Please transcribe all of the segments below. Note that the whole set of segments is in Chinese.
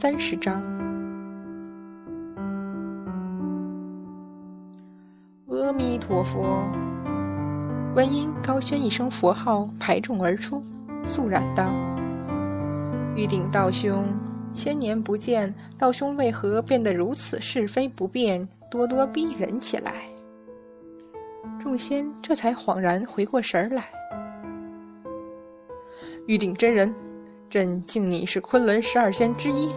三十章。阿弥陀佛！观音高宣一声佛号，排众而出，肃然道：“玉鼎道兄，千年不见，道兄为何变得如此是非不辨，咄咄逼人起来？”众仙这才恍然回过神来。玉鼎真人，朕敬你是昆仑十二仙之一，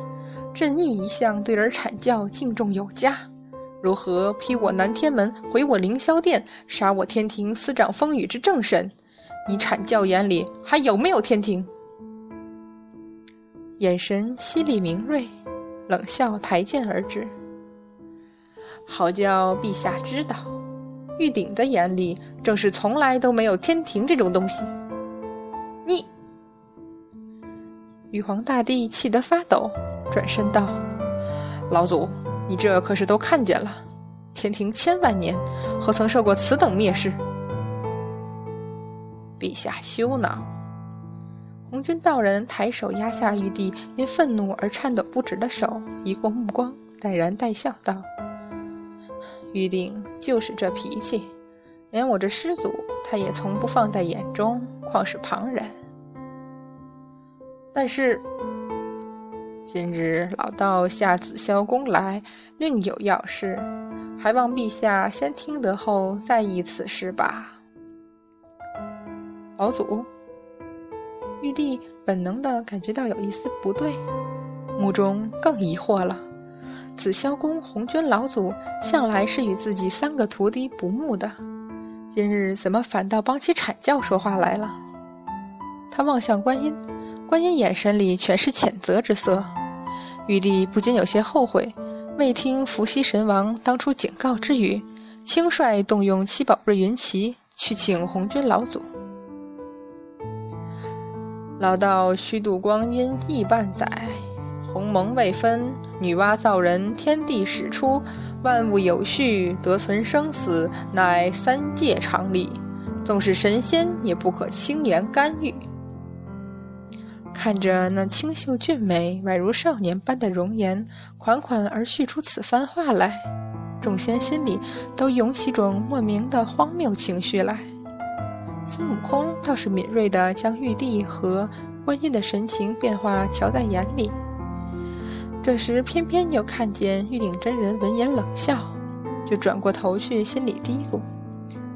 朕亦一向对儿阐教敬重有加，如何劈我南天门，毁我凌霄殿，杀我天庭司掌风雨之正神？你阐教眼里还有没有天庭？眼神犀利明锐，冷笑抬剑而至。好叫陛下知道，玉鼎的眼里正是从来都没有天庭这种东西。你。玉皇大帝气得发抖，转身道：“老祖，你这可是都看见了？天庭千万年，何曾受过此等蔑视？”陛下休恼。红军道人抬手压下玉帝因愤怒而颤抖不止的手，移过目光，淡然带笑道：“玉帝就是这脾气，连我这师祖他也从不放在眼中，况是旁人。”但是，今日老道下紫霄宫来，另有要事，还望陛下先听得后再议此事吧。老祖，玉帝本能的感觉到有一丝不对，目中更疑惑了。紫霄宫红军老祖向来是与自己三个徒弟不睦的，今日怎么反倒帮起阐教说话来了？他望向观音。观音眼神里全是谴责之色，玉帝不禁有些后悔，未听伏羲神王当初警告之语，轻率动用七宝瑞云旗去请红军老祖。老道虚度光阴亿万载，鸿蒙未分，女娲造人，天地始出，万物有序，得存生死，乃三界常理，纵是神仙也不可轻言干预。看着那清秀俊美、宛如少年般的容颜，款款而叙出此番话来，众仙心里都涌起种莫名的荒谬情绪来。孙悟空倒是敏锐地将玉帝和观音的神情变化瞧在眼里，这时偏偏又看见玉鼎真人闻言冷笑，就转过头去，心里嘀咕：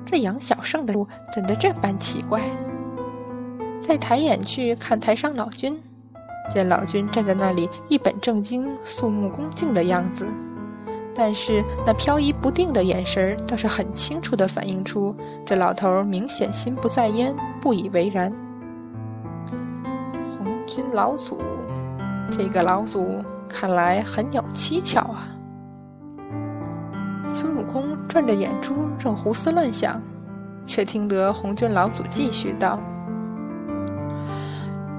这杨小胜的路怎的这般奇怪？再抬眼去看台上老君，见老君站在那里一本正经、肃穆恭敬的样子，但是那飘移不定的眼神倒是很清楚地反映出这老头明显心不在焉，不以为然。红军老祖，这个老祖看来很有蹊跷啊！孙悟空转着眼珠正胡思乱想，却听得红军老祖继续道。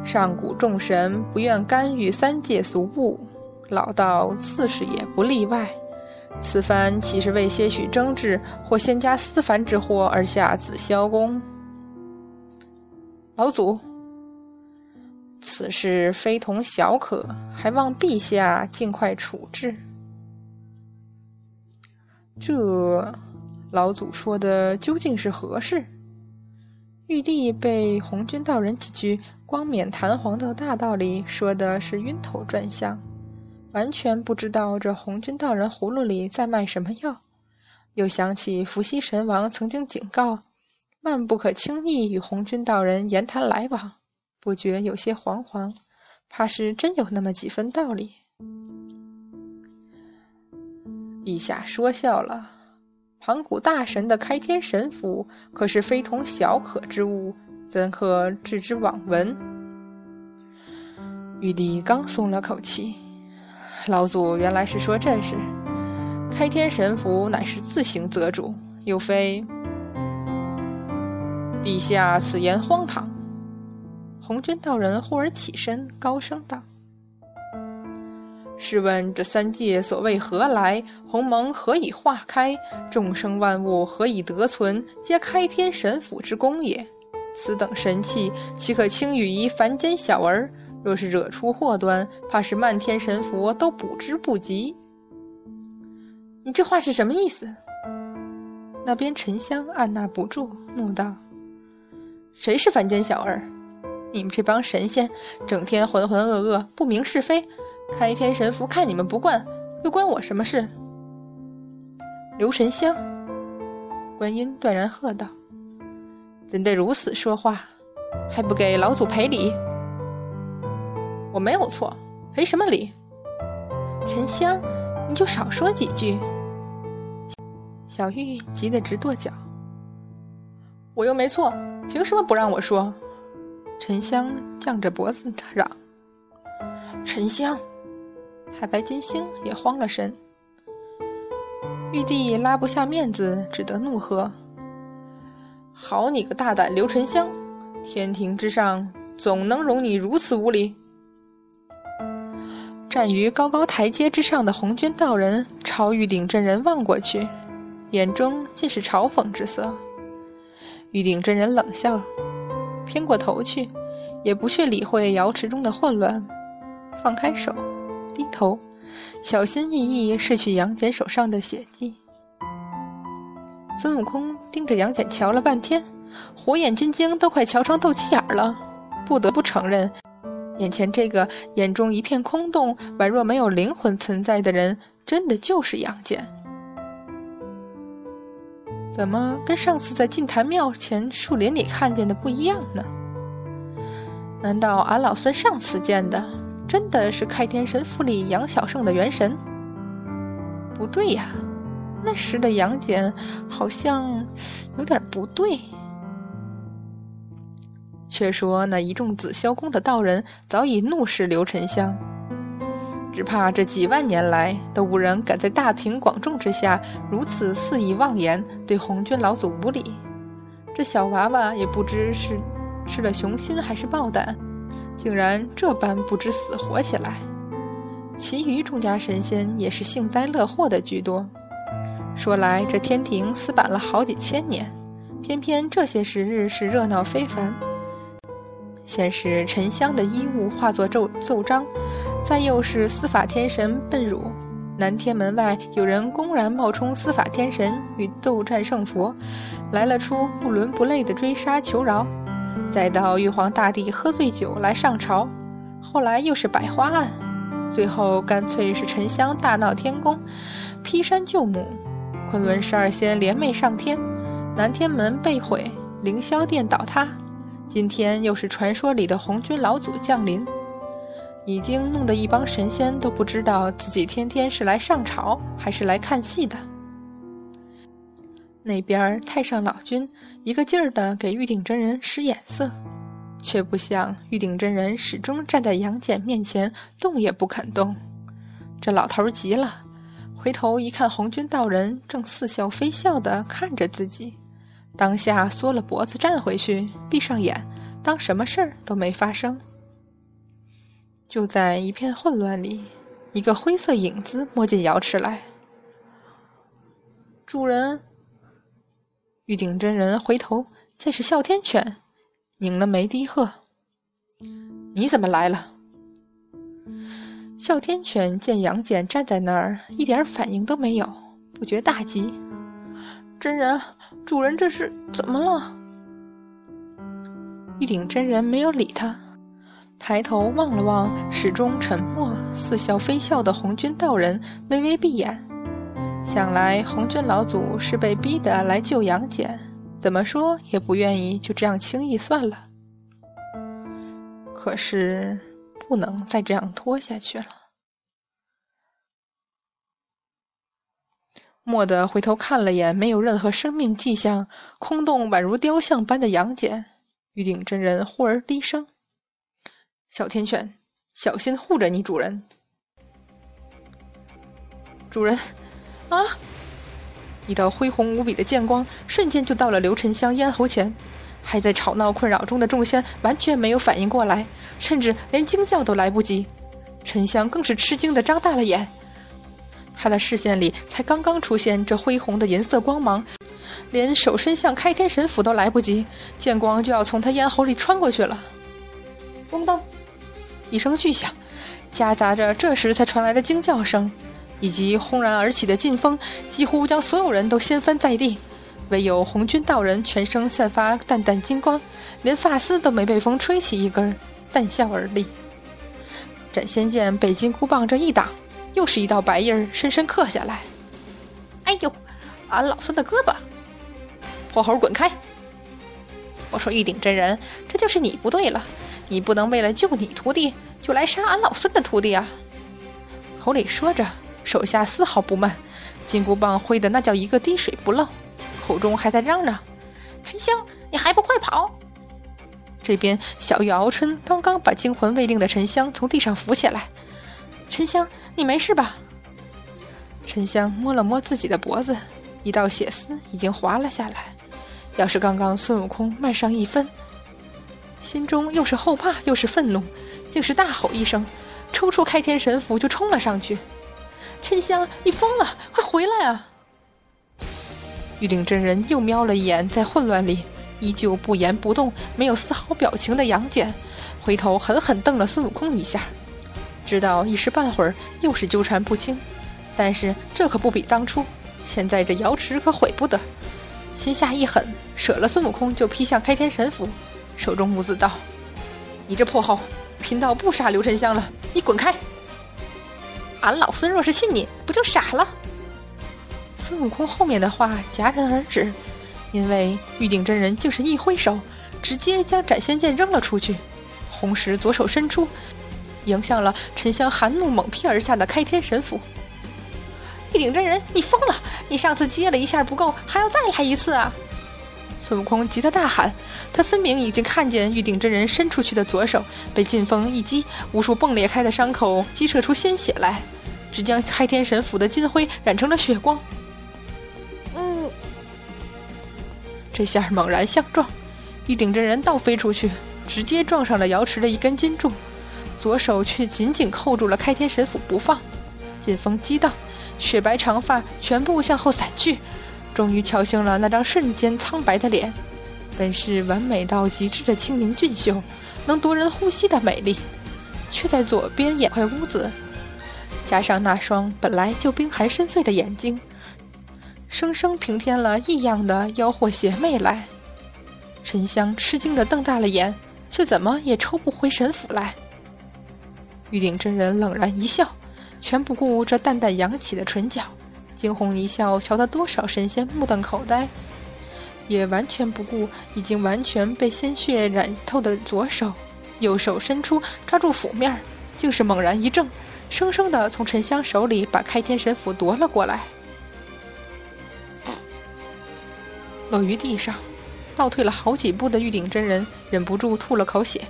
上古众神不愿干预三界俗物，老道自是也不例外。此番岂是为些许争执或仙家私凡之祸而下紫霄宫？老祖，此事非同小可，还望陛下尽快处置。这老祖说的究竟是何事？玉帝被红军道人几句光冕弹簧的大道理说的是晕头转向，完全不知道这红军道人葫芦里在卖什么药。又想起伏羲神王曾经警告，万不可轻易与红军道人言谈来往，不觉有些惶惶，怕是真有那么几分道理。陛下说笑了。盘古大神的开天神斧可是非同小可之物，怎可置之罔闻？玉帝刚松了口气，老祖原来是说这事。开天神斧乃是自行择主，又非陛下此言荒唐。红军道人忽而起身，高声道。试问这三界所谓何来？鸿蒙何以化开？众生万物何以得存？皆开天神斧之功也。此等神器，岂可轻与一凡间小儿？若是惹出祸端，怕是漫天神佛都补之不及。你这话是什么意思？那边沉香按捺不住，怒道：“谁是凡间小儿？你们这帮神仙整天浑浑噩噩，不明是非，开天神符看你们不惯，又关我什么事？”刘沉香，观音断然喝道：“怎得如此说话？还不给老祖赔礼？”我没有错，赔什么礼？沉香，你就少说几句。小玉急得直跺脚。我又没错，凭什么不让我说？沉香犟着脖子嚷。沉香，太白金星也慌了神。玉帝拉不下面子，只得怒喝：“好你个大胆刘沉香！天庭之上，总能容你如此无礼？”站于高高台阶之上的红军道人朝玉鼎真人望过去，眼中尽是嘲讽之色。玉鼎真人冷笑，偏过头去，也不去理会瑶池中的混乱，放开手，低头，小心翼翼拭去杨戬手上的血迹。孙悟空盯着杨戬瞧了半天，火眼金睛都快瞧成斗鸡眼了，不得不承认。眼前这个眼中一片空洞、宛若没有灵魂存在的人，真的就是杨戬？怎么跟上次在净坛庙前树林里看见的不一样呢？难道俺老孙上次见的真的是开天神府里杨小圣的元神？不对呀，那时的杨戬好像有点不对。却说那一众紫霄宫的道人早已怒视刘沉香，只怕这几万年来都无人敢在大庭广众之下如此肆意妄言，对红军老祖无礼。这小娃娃也不知是吃了雄心还是豹胆，竟然这般不知死活起来。其余众家神仙也是幸灾乐祸的居多。说来这天庭死板了好几千年，偏偏这些时日是热闹非凡。先是沉香的衣物化作奏奏章，再又是司法天神笨乳，南天门外有人公然冒充司法天神与斗战胜佛，来了出不伦不类的追杀求饶，再到玉皇大帝喝醉酒来上朝，后来又是百花案，最后干脆是沉香大闹天宫，劈山救母，昆仑十二仙联袂上天，南天门被毁，凌霄殿倒塌。今天又是传说里的红军老祖降临，已经弄得一帮神仙都不知道自己天天是来上朝还是来看戏的。那边太上老君一个劲儿的给玉鼎真人使眼色，却不想玉鼎真人始终站在杨戬面前，动也不肯动。这老头急了，回头一看，红军道人正似笑非笑的看着自己。当下缩了脖子站回去，闭上眼，当什么事儿都没发生。就在一片混乱里，一个灰色影子摸进瑶池来。主人，玉鼎真人回头见是哮天犬，拧了眉低喝：“你怎么来了？”哮天犬见杨戬站在那儿，一点反应都没有，不觉大急。真人，主人这是怎么了？玉鼎真人没有理他，抬头望了望始终沉默、似笑非笑的红军道人，微微闭眼。想来红军老祖是被逼的来救杨戬，怎么说也不愿意就这样轻易算了。可是不能再这样拖下去了。蓦地回头看了眼没有任何生命迹象、空洞宛如雕像般的杨戬，玉鼎真人忽而低声：“小天犬，小心护着你主人。”主人，啊！一道恢宏无比的剑光瞬间就到了刘沉香咽喉前，还在吵闹困扰中的众仙完全没有反应过来，甚至连惊叫都来不及。沉香更是吃惊的张大了眼。他的视线里才刚刚出现这恢宏的银色光芒，连手伸向开天神斧都来不及，剑光就要从他咽喉里穿过去了。咣当！一声巨响，夹杂着这时才传来的惊叫声，以及轰然而起的劲风，几乎将所有人都掀翻在地。唯有红军道人全身散发淡淡金光，连发丝都没被风吹起一根，淡笑而立。斩仙剑被金箍棒这一挡，又是一道白印深深刻下来。哎呦，俺老孙的胳膊！泼猴滚开！我说玉鼎真人，这就是你不对了，你不能为了救你徒弟，就来杀俺老孙的徒弟啊！口里说着，手下丝毫不慢，金箍棒挥的那叫一个滴水不漏。口中还在嚷嚷：“沉香，你还不快跑！”这边小玉敖春刚刚把惊魂未定的沉香从地上扶起来。沉香，你没事吧？沉香摸了摸自己的脖子，一道血丝已经滑了下来。要是刚刚孙悟空慢上一分，心中又是后怕又是愤怒，竟是大吼一声，抽出开天神斧就冲了上去。沉香，你疯了！快回来啊！玉鼎真人又瞄了一眼，在混乱里依旧不言不动、没有丝毫表情的杨戬，回头狠狠瞪了孙悟空一下，知道一时半会儿又是纠缠不清，但是这可不比当初，现在这瑶池可毁不得。心下一狠，舍了孙悟空就劈向开天神斧，手中兀自道：“你这破猴，贫道不杀刘沉香了，你滚开！俺老孙若是信你，不就傻了？”孙悟空后面的话戛然而止，因为玉鼎真人竟是一挥手，直接将斩仙剑扔了出去。红石左手伸出，迎向了沉香含怒猛劈而下的开天神斧。玉鼎真人，你疯了！你上次接了一下不够，还要再来一次啊！孙悟空急得大喊，他分明已经看见玉鼎真人伸出去的左手被劲风一击，无数迸裂开的伤口激射出鲜血来，只将开天神斧的金辉染成了血光。这下猛然相撞，玉鼎真人倒飞出去，直接撞上了瑶池的一根金柱，左手却紧紧扣住了开天神斧不放。劲风激荡，雪白长发全部向后散去，终于敲醒了那张瞬间苍白的脸。本是完美到极致的清明俊秀，能夺人呼吸的美丽，却在左边眼块乌紫，加上那双本来就冰寒深邃的眼睛。生生平添了异样的妖惑邪魅来，沉香吃惊的瞪大了眼，却怎么也抽不回神斧来。玉鼎真人冷然一笑，全不顾这淡淡扬起的唇角，惊鸿一笑，瞧得多少神仙目瞪口呆，也完全不顾已经完全被鲜血染透的左手，右手伸出抓住斧面，竟是猛然一挣，生生的从沉香手里把开天神斧夺了过来。落于地上，倒退了好几步的玉鼎真人忍不住吐了口血，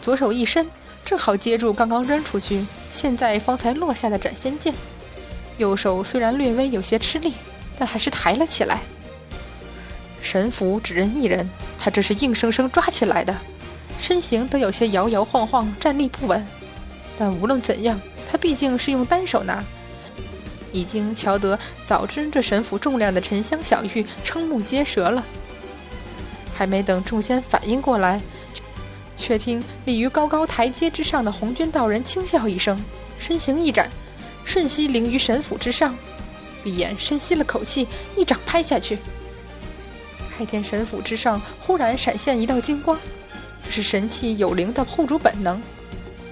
左手一伸，正好接住刚刚扔出去、现在方才落下的斩仙剑。右手虽然略微有些吃力，但还是抬了起来。神符只人一人，他这是硬生生抓起来的，身形都有些摇摇晃晃，站立不稳。但无论怎样，他毕竟是用单手拿。已经瞧得早知这神斧重量的沉香小玉瞠目结舌了，还没等众仙反应过来，却听立于高高台阶之上的红军道人轻笑一声，身形一展，瞬息凌于神斧之上，闭眼深吸了口气，一掌拍下去。开天神斧之上忽然闪现一道金光，这是神器有灵的护主本能，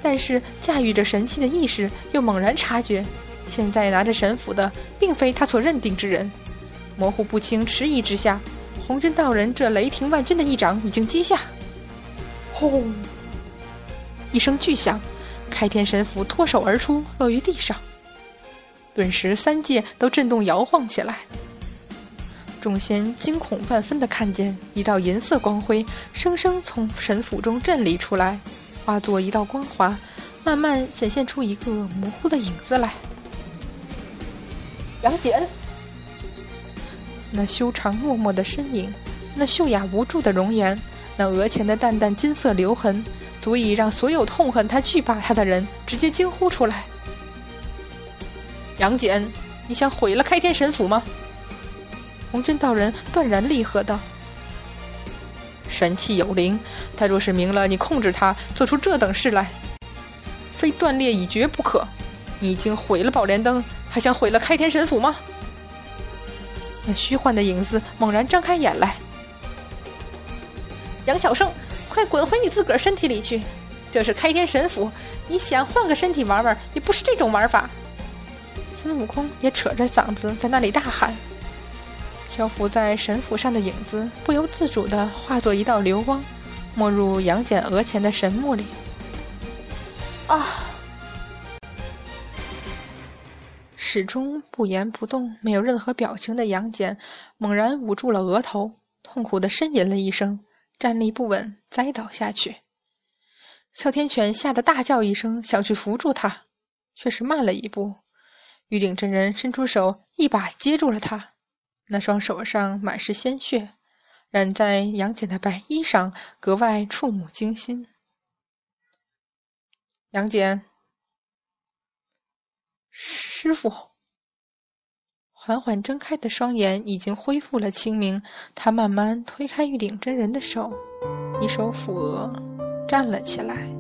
但是驾驭着神器的意识又猛然察觉。现在拿着神斧的，并非他所认定之人，模糊不清，迟疑之下，红军道人这雷霆万钧的一掌已经击下，轰！一声巨响，开天神斧脱手而出，落于地上，顿时三界都震动摇晃起来。众仙惊恐万分地看见一道银色光辉，生生从神斧中震离出来，化作一道光华，慢慢显现出一个模糊的影子来。杨戬，那修长默默的身影，那秀雅无助的容颜，那额前的淡淡金色留痕，足以让所有痛恨他、惧怕他的人直接惊呼出来。杨戬，你想毁了开天神斧吗？红军道人断然厉喝道：“神气有灵，他若是明了你控制他，做出这等事来，非断裂已绝不可。你已经毁了宝莲灯，还想毁了开天神府吗？那虚幻的影子猛然张开眼来。杨小生，快滚回你自个儿身体里去！这是开天神府，你想换个身体玩玩，也不是这种玩法。孙悟空也扯着嗓子在那里大喊。漂浮在神府上的影子不由自主地化作一道流光，没入杨戬额前的神木里。啊！始终不言不动、没有任何表情的杨戬，猛然捂住了额头，痛苦地呻吟了一声，站立不稳，栽倒下去。哮天犬吓得大叫一声，想去扶住他，却是慢了一步。玉鼎真人伸出手，一把接住了他。那双手上满是鲜血，染在杨戬的白衣上，格外触目惊心。杨戬，师傅，缓缓睁开的双眼已经恢复了清明。他慢慢推开玉鼎真人的手，一手抚额，站了起来。